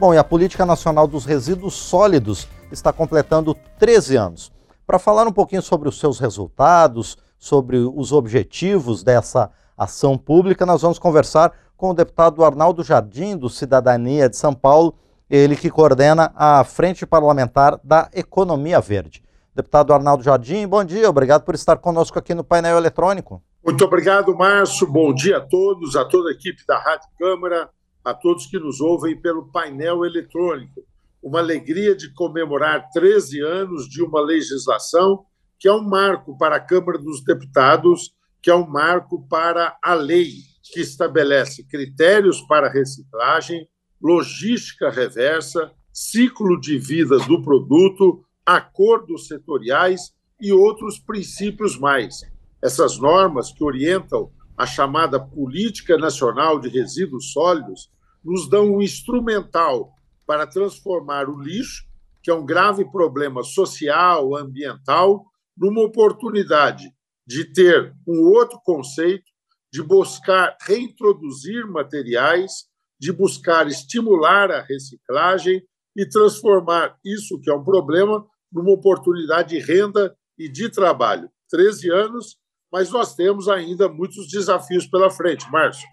Bom, e a Política Nacional dos Resíduos Sólidos está completando 13 anos. Para falar um pouquinho sobre os seus resultados, sobre os objetivos dessa ação pública, nós vamos conversar com o deputado Arnaldo Jardim, do Cidadania de São Paulo, ele que coordena a Frente Parlamentar da Economia Verde. Deputado Arnaldo Jardim, bom dia, obrigado por estar conosco aqui no painel eletrônico. Muito obrigado, Márcio. Bom dia a todos, a toda a equipe da Rádio Câmara, a todos que nos ouvem pelo painel eletrônico. Uma alegria de comemorar 13 anos de uma legislação que é um marco para a Câmara dos Deputados, que é um marco para a lei que estabelece critérios para reciclagem, logística reversa, ciclo de vida do produto, acordos setoriais e outros princípios mais. Essas normas que orientam a chamada Política Nacional de Resíduos Sólidos nos dão um instrumental para transformar o lixo, que é um grave problema social, ambiental, numa oportunidade de ter um outro conceito, de buscar reintroduzir materiais, de buscar estimular a reciclagem e transformar isso, que é um problema, numa oportunidade de renda e de trabalho. 13 anos, mas nós temos ainda muitos desafios pela frente, Márcio.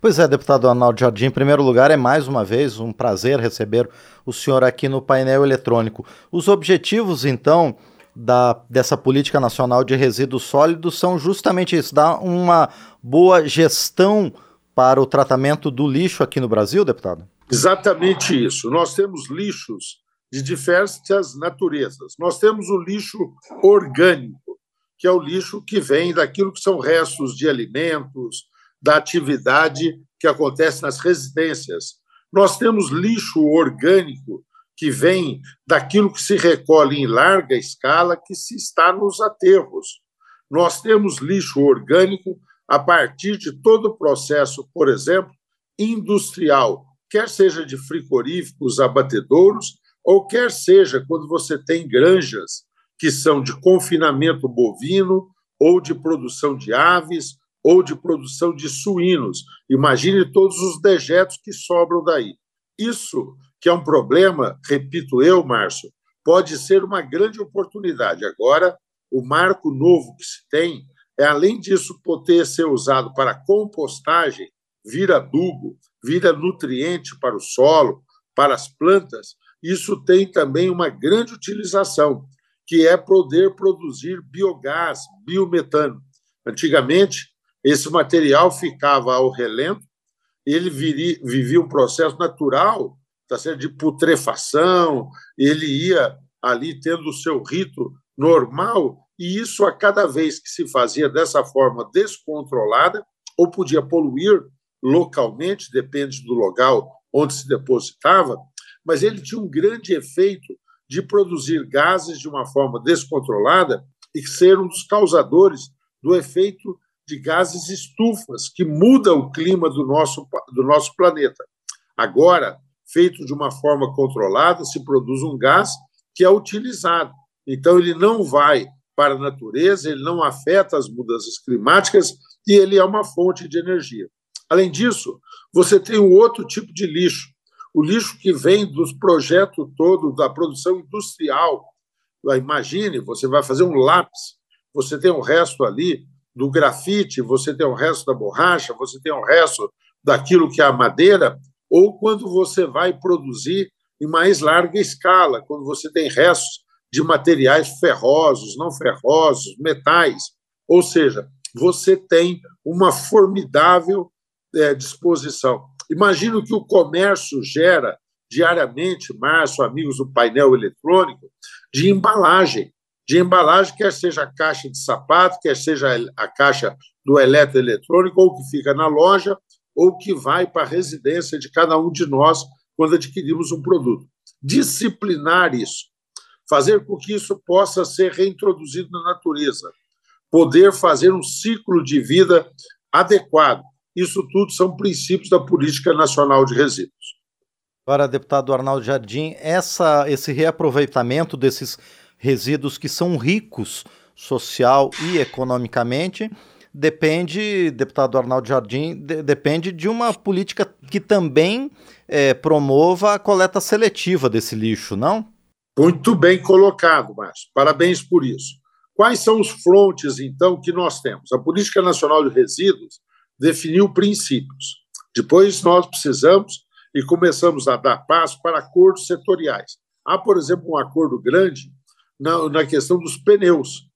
Pois é, deputado Arnaldo Jardim, em primeiro lugar, é mais uma vez um prazer receber o senhor aqui no painel eletrônico. Os objetivos, então, da, dessa política nacional de resíduos sólidos são justamente isso: dar uma boa gestão para o tratamento do lixo aqui no Brasil, deputado? Exatamente isso. Nós temos lixos de diversas naturezas. Nós temos o lixo orgânico, que é o lixo que vem daquilo que são restos de alimentos, da atividade que acontece nas residências. Nós temos lixo orgânico que vem daquilo que se recolhe em larga escala que se está nos aterros. Nós temos lixo orgânico a partir de todo o processo, por exemplo, industrial, quer seja de frigoríficos abatedouros, ou quer seja quando você tem granjas que são de confinamento bovino, ou de produção de aves, ou de produção de suínos. Imagine todos os dejetos que sobram daí. Isso, que é um problema, repito eu, Márcio, pode ser uma grande oportunidade. Agora, o marco novo que se tem é, além disso, poder ser usado para compostagem, vira adubo, vira nutriente para o solo, para as plantas, isso tem também uma grande utilização, que é poder produzir biogás, biometano. Antigamente, esse material ficava ao relento, ele viria, vivia um processo natural tá certo? de putrefação, ele ia ali tendo o seu rito normal e isso, a cada vez que se fazia dessa forma descontrolada, ou podia poluir localmente, depende do local onde se depositava, mas ele tinha um grande efeito de produzir gases de uma forma descontrolada e ser um dos causadores do efeito de gases estufas, que muda o clima do nosso, do nosso planeta. Agora, feito de uma forma controlada, se produz um gás que é utilizado. Então, ele não vai para a natureza, ele não afeta as mudanças climáticas e ele é uma fonte de energia. Além disso, você tem um outro tipo de lixo, o lixo que vem dos projetos todo da produção industrial. Imagine, você vai fazer um lápis, você tem o resto ali do grafite, você tem o resto da borracha, você tem o resto daquilo que é a madeira, ou quando você vai produzir em mais larga escala, quando você tem restos de materiais ferrosos, não ferrosos, metais. Ou seja, você tem uma formidável é, disposição. Imagina o que o comércio gera diariamente, Márcio, amigos do painel eletrônico, de embalagem. De embalagem, quer seja a caixa de sapato, quer seja a caixa do eletroeletrônico, ou que fica na loja, ou que vai para a residência de cada um de nós quando adquirimos um produto. Disciplinar isso fazer com que isso possa ser reintroduzido na natureza, poder fazer um ciclo de vida adequado. Isso tudo são princípios da Política Nacional de Resíduos. Agora, deputado Arnaldo Jardim, essa, esse reaproveitamento desses resíduos que são ricos social e economicamente depende, deputado Arnaldo Jardim, de, depende de uma política que também é, promova a coleta seletiva desse lixo, não? Muito bem colocado, Márcio. Parabéns por isso. Quais são os frontes, então, que nós temos? A Política Nacional de Resíduos definiu princípios. Depois nós precisamos e começamos a dar passo para acordos setoriais. Há, por exemplo, um acordo grande na, na questão dos pneus.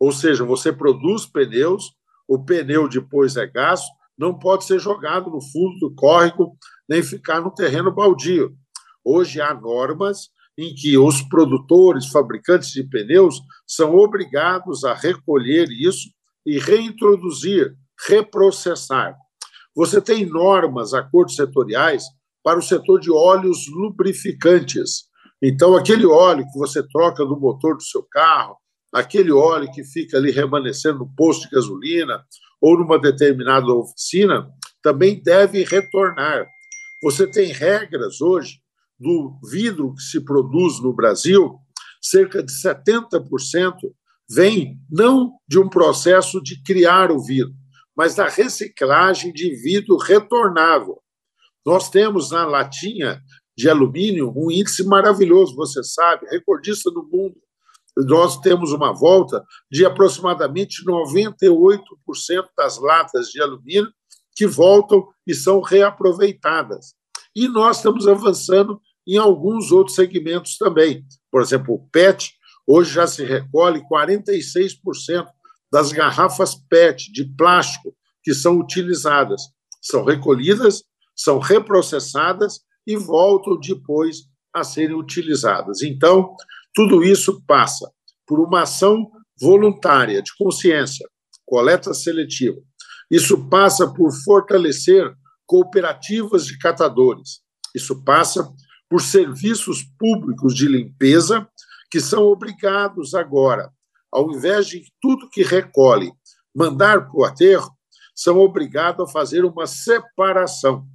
Ou seja, você produz pneus, o pneu depois é gasto, não pode ser jogado no fundo do córrego, nem ficar no terreno baldio. Hoje há normas em que os produtores, fabricantes de pneus, são obrigados a recolher isso e reintroduzir, reprocessar. Você tem normas, acordos setoriais para o setor de óleos lubrificantes. Então, aquele óleo que você troca do motor do seu carro, aquele óleo que fica ali remanescendo no posto de gasolina ou numa determinada oficina, também deve retornar. Você tem regras hoje do vidro que se produz no Brasil, cerca de 70% vem não de um processo de criar o vidro, mas da reciclagem de vidro retornável. Nós temos na latinha de alumínio um índice maravilhoso, você sabe, recordista do mundo. Nós temos uma volta de aproximadamente 98% das latas de alumínio que voltam e são reaproveitadas. E nós estamos avançando em alguns outros segmentos também. Por exemplo, o PET, hoje já se recolhe 46% das garrafas PET de plástico que são utilizadas. São recolhidas, são reprocessadas e voltam depois a serem utilizadas. Então, tudo isso passa por uma ação voluntária de consciência, coleta seletiva. Isso passa por fortalecer cooperativas de catadores. Isso passa por serviços públicos de limpeza que são obrigados agora, ao invés de tudo que recolhe mandar para o aterro, são obrigados a fazer uma separação.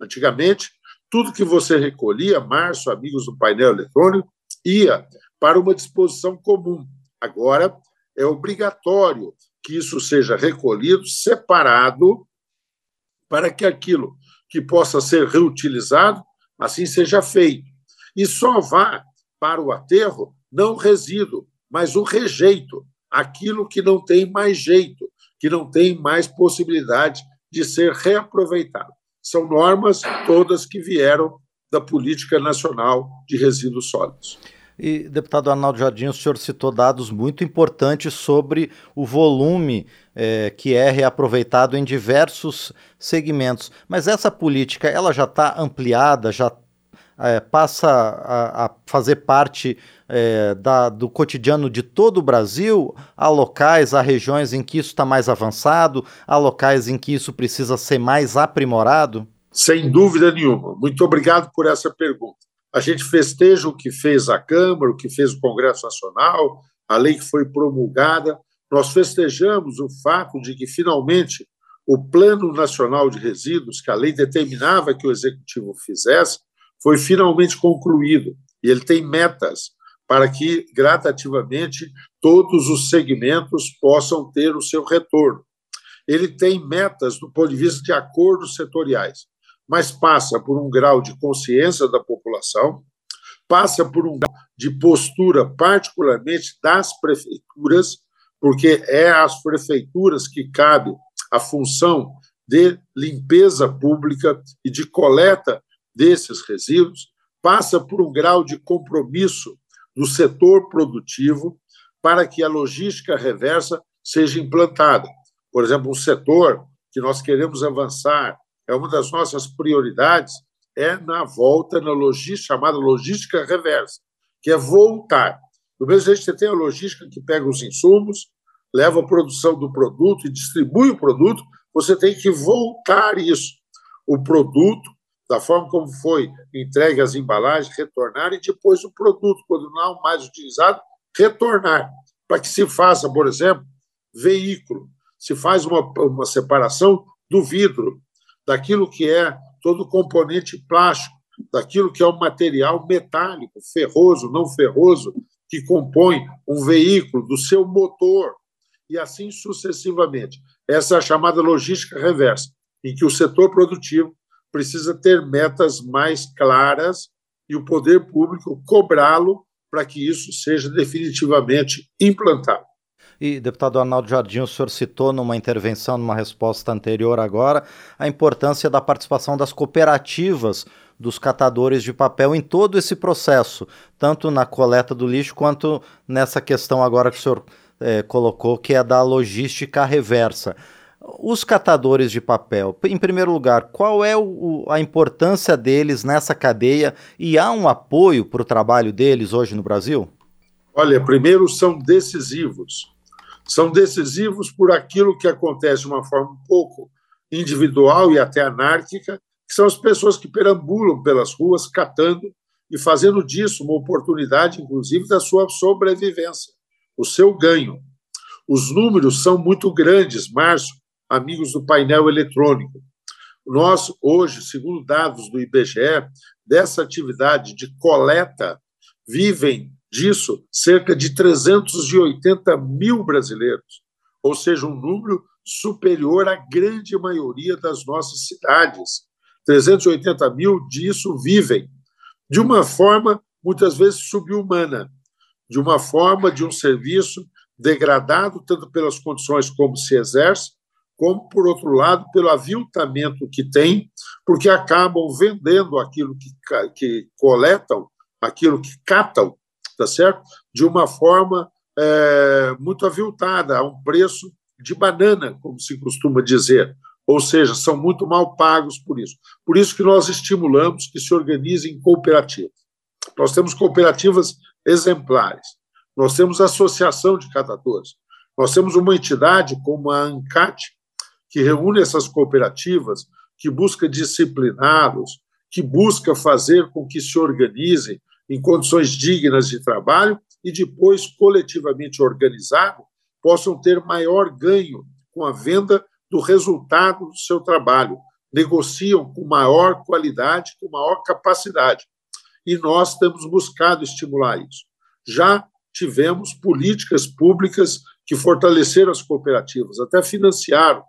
Antigamente, tudo que você recolhia, Márcio, amigos do painel eletrônico, ia para uma disposição comum. Agora, é obrigatório que isso seja recolhido, separado, para que aquilo que possa ser reutilizado assim seja feito. E só vá para o aterro não resíduo, mas o rejeito, aquilo que não tem mais jeito, que não tem mais possibilidade de ser reaproveitado. São normas todas que vieram da Política Nacional de Resíduos Sólidos. E, deputado Arnaldo Jardim, o senhor citou dados muito importantes sobre o volume é, que é reaproveitado em diversos segmentos. Mas essa política, ela já está ampliada, já é, passa a, a, fazer parte é, da, do cotidiano de todo o Brasil? Há locais, há regiões em que isso está mais avançado, há locais em que isso precisa ser mais aprimorado? Sem dúvida nenhuma. Muito obrigado por essa pergunta a gente festeja o que fez a Câmara, o que fez o Congresso Nacional, a lei que foi promulgada. Nós festejamos o fato de que, finalmente, o Plano Nacional de Resíduos, que a lei determinava que o Executivo fizesse, foi finalmente concluído. E ele tem metas para que, gradativamente, todos os segmentos possam ter o seu retorno. Ele tem metas do ponto de vista de acordos setoriais mas passa por um grau de consciência da população, passa por um grau de postura, particularmente das prefeituras, porque é às prefeituras que cabe a função de limpeza pública e de coleta desses resíduos, passa por um grau de compromisso do setor produtivo para que a logística reversa seja implantada. Por exemplo, um setor que nós queremos avançar é uma das nossas prioridades, é na volta na logística, chamada logística reversa, que é voltar. Do mesmo jeito você tem a logística que pega os insumos, leva a produção do produto e distribui o produto, você tem que voltar isso. O produto, da forma como foi entregue as embalagens, retornar e depois o produto, quando não mais utilizado, retornar. Para que se faça, por exemplo, veículo, se faz uma, uma separação do vidro, daquilo que é todo o componente plástico, daquilo que é o material metálico, ferroso, não ferroso, que compõe um veículo, do seu motor, e assim sucessivamente. essa é a chamada logística reversa, em que o setor produtivo precisa ter metas mais claras e o poder público cobrá-lo para que isso seja definitivamente implantado. E, deputado Arnaldo Jardim, o senhor citou numa intervenção, numa resposta anterior agora, a importância da participação das cooperativas dos catadores de papel em todo esse processo, tanto na coleta do lixo quanto nessa questão agora que o senhor é, colocou, que é da logística reversa. Os catadores de papel, em primeiro lugar, qual é o, a importância deles nessa cadeia e há um apoio para o trabalho deles hoje no Brasil? Olha, primeiro são decisivos. São decisivos por aquilo que acontece de uma forma um pouco individual e até anárquica, que são as pessoas que perambulam pelas ruas catando e fazendo disso uma oportunidade, inclusive, da sua sobrevivência, o seu ganho. Os números são muito grandes, Márcio, amigos do painel eletrônico. Nós, hoje, segundo dados do IBGE, dessa atividade de coleta, vivem disso cerca de 380 mil brasileiros, ou seja, um número superior à grande maioria das nossas cidades. 380 mil disso vivem de uma forma, muitas vezes, subhumana, de uma forma de um serviço degradado, tanto pelas condições como se exerce, como, por outro lado, pelo aviltamento que tem, porque acabam vendendo aquilo que, que coletam, aquilo que catam, tá certo? De uma forma é, muito aviltada, a um preço de banana, como se costuma dizer. Ou seja, são muito mal pagos por isso. Por isso que nós estimulamos que se organizem cooperativas. Nós temos cooperativas exemplares. Nós temos associação de catadores. Nós temos uma entidade como a ANCAT, que reúne essas cooperativas, que busca discipliná-los, que busca fazer com que se organizem em condições dignas de trabalho e depois, coletivamente organizado, possam ter maior ganho com a venda do resultado do seu trabalho, negociam com maior qualidade, com maior capacidade. E nós temos buscado estimular isso. Já tivemos políticas públicas que fortaleceram as cooperativas, até financiaram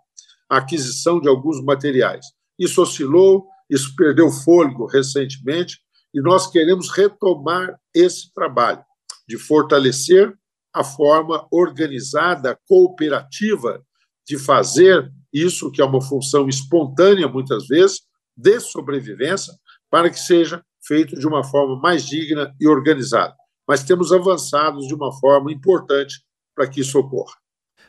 a aquisição de alguns materiais. Isso oscilou, isso perdeu fôlego recentemente, e nós queremos retomar esse trabalho de fortalecer a forma organizada, cooperativa de fazer isso, que é uma função espontânea, muitas vezes, de sobrevivência, para que seja feito de uma forma mais digna e organizada. Mas temos avançado de uma forma importante para que isso ocorra.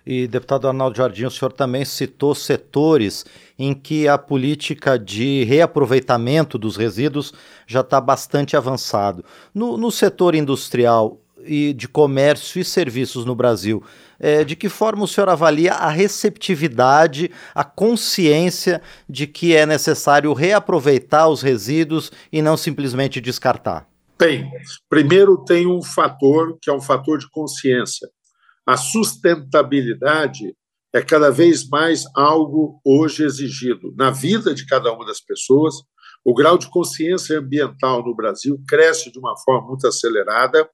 E, deputado Arnaldo Jardim, o senhor também citou setores em que a política de reaproveitamento dos resíduos já está bastante avançado. No, no, setor industrial e de comércio e serviços no Brasil, é, de que forma o senhor avalia a receptividade, a consciência de que é necessário reaproveitar os resíduos e não simplesmente descartar? Tem. Primeiro, tem um fator que é um fator de consciência a sustentabilidade é cada vez mais algo hoje exigido na vida de cada uma das pessoas. O grau de consciência ambiental no Brasil cresce de uma forma muito acelerada.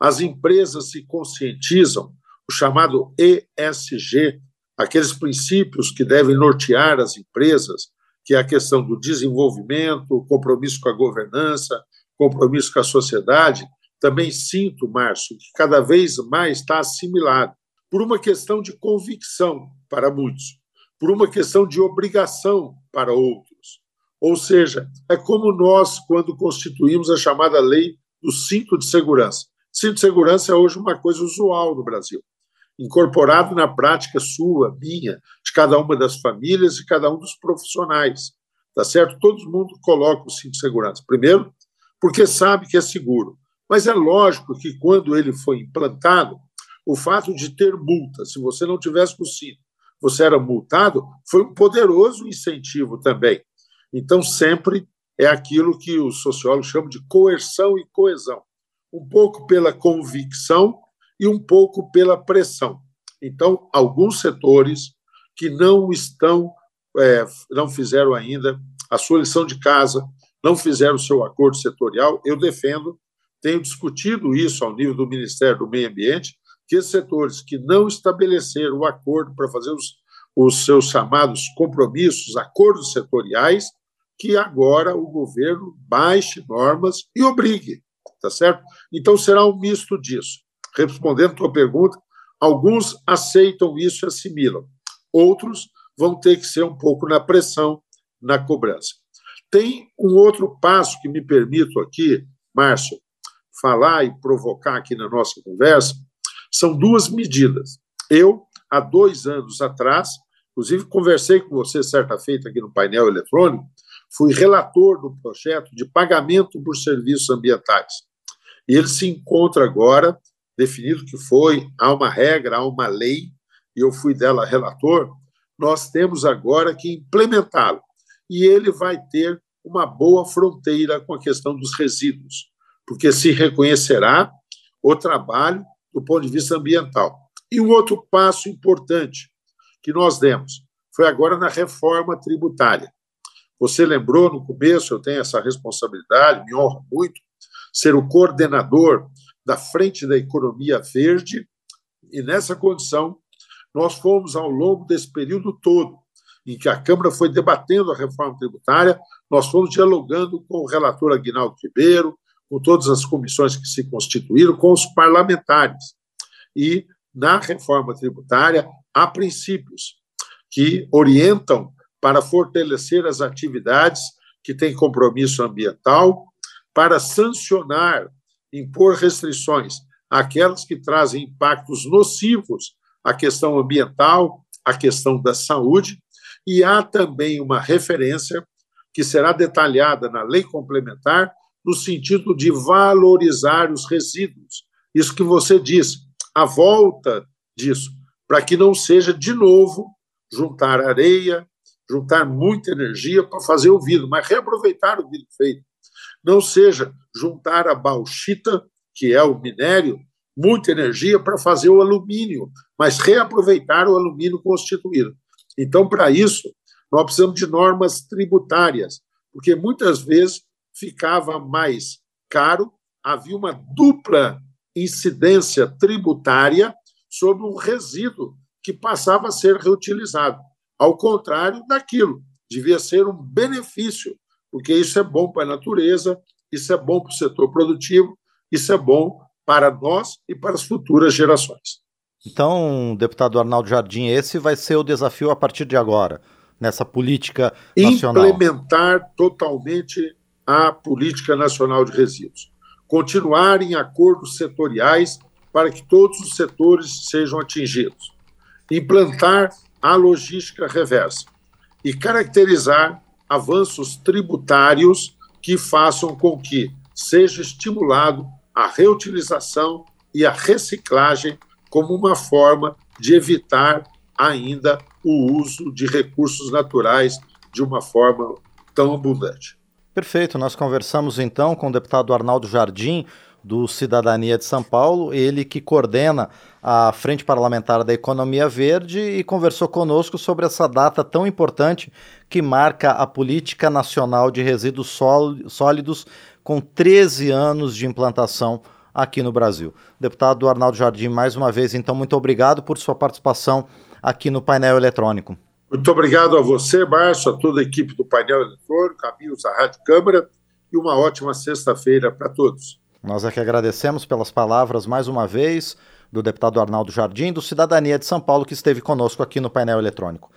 As empresas se conscientizam, o chamado ESG, aqueles princípios que devem nortear as empresas, que é a questão do desenvolvimento, compromisso com a governança, compromisso com a sociedade, também sinto, Márcio, que cada vez mais está assimilado por uma questão de convicção para muitos, por uma questão de obrigação para outros. Ou seja, é como nós, quando constituímos a chamada lei do cinto de segurança. Cinto de segurança é hoje uma coisa usual no Brasil, incorporado na prática sua, minha, de cada uma das famílias e cada um dos profissionais. Tá certo? Todo mundo coloca o cinto de segurança. Primeiro, porque sabe que é seguro. Mas é lógico que quando ele foi implantado, o fato de ter multa, se você não tivesse com o cinto, você era multado, foi um poderoso incentivo também. Então, sempre é aquilo que os sociólogos chamam de coerção e coesão. Um pouco pela convicção e um pouco pela pressão. Então, alguns setores que não estão, é, não fizeram ainda a sua lição de casa, não fizeram o seu acordo setorial, eu defendo tenho discutido isso ao nível do Ministério do Meio Ambiente, que esses setores que não estabeleceram o acordo para fazer os, os seus chamados compromissos, acordos setoriais, que agora o governo baixe normas e obrigue, tá certo? Então será um misto disso. Respondendo a tua pergunta, alguns aceitam isso e assimilam, outros vão ter que ser um pouco na pressão, na cobrança. Tem um outro passo que me permito aqui, Márcio, falar e provocar aqui na nossa conversa, são duas medidas. Eu, há dois anos atrás, inclusive conversei com você certa feita aqui no painel eletrônico, fui relator do projeto de pagamento por serviços ambientais. E ele se encontra agora, definido que foi, há uma regra, há uma lei, e eu fui dela relator, nós temos agora que implementá-lo. E ele vai ter uma boa fronteira com a questão dos resíduos, porque se reconhecerá o trabalho do ponto de vista ambiental. E um outro passo importante que nós demos foi agora na reforma tributária. Você lembrou no começo, eu tenho essa responsabilidade, me honra muito, ser o coordenador da Frente da Economia Verde, e nessa condição, nós fomos, ao longo desse período todo, em que a Câmara foi debatendo a reforma tributária, nós fomos dialogando com o relator Aguinaldo Ribeiro, com todas as comissões que se constituíram, com os parlamentares. E, na reforma tributária, há princípios que orientam para fortalecer as atividades que têm compromisso ambiental, para sancionar, impor restrições àquelas que trazem impactos nocivos à questão ambiental, à questão da saúde, e há também uma referência que será detalhada na lei complementar no sentido de valorizar os resíduos. Isso que você disse, a volta disso, para que não seja de novo juntar areia, juntar muita energia para fazer o vidro, mas reaproveitar o vidro feito. Não seja juntar a bauxita, que é o minério, muita energia para fazer o alumínio, mas reaproveitar o alumínio constituído. Então, para isso, nós precisamos de normas tributárias, porque muitas vezes ficava mais caro, havia uma dupla incidência tributária sobre um resíduo que passava a ser reutilizado. Ao contrário daquilo, devia ser um benefício, porque isso é bom para a natureza, isso é bom para o setor produtivo, isso é bom para nós e para as futuras gerações. Então, deputado Arnaldo Jardim, esse vai ser o desafio a partir de agora, nessa política nacional. Implementar totalmente a política nacional de resíduos. Continuar em acordos setoriais para que todos os setores sejam atingidos. Implantar a logística reversa e caracterizar avanços tributários que façam com que seja estimulado a reutilização e a reciclagem como uma forma de evitar ainda o uso de recursos naturais de uma forma tão abundante. Perfeito. Nós conversamos então com o deputado Arnaldo Jardim, do Cidadania de São Paulo, ele que coordena a Frente Parlamentar da Economia Verde e conversou conosco sobre essa data tão importante que marca a Política Nacional de Resíduos Sólidos com 13 anos de implantação aqui no Brasil. Deputado Arnaldo Jardim, mais uma vez, então, muito obrigado por sua participação aqui no painel eletrônico. Muito obrigado a você, Márcio, a toda a equipe do painel eletrônico, amigos da Rádio Câmara, e uma ótima sexta-feira para todos. Nós é que agradecemos pelas palavras mais uma vez do deputado Arnaldo Jardim, do Cidadania de São Paulo, que esteve conosco aqui no painel eletrônico.